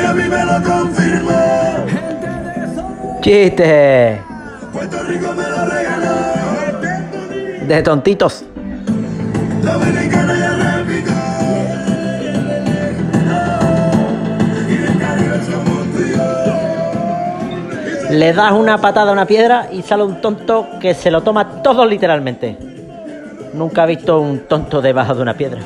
Miami me lo ¡Chiste! Puerto Rico me lo regaló. De tontitos. Le das una patada a una piedra y sale un tonto que se lo toma todo literalmente. Nunca he visto un tonto debajo de una piedra.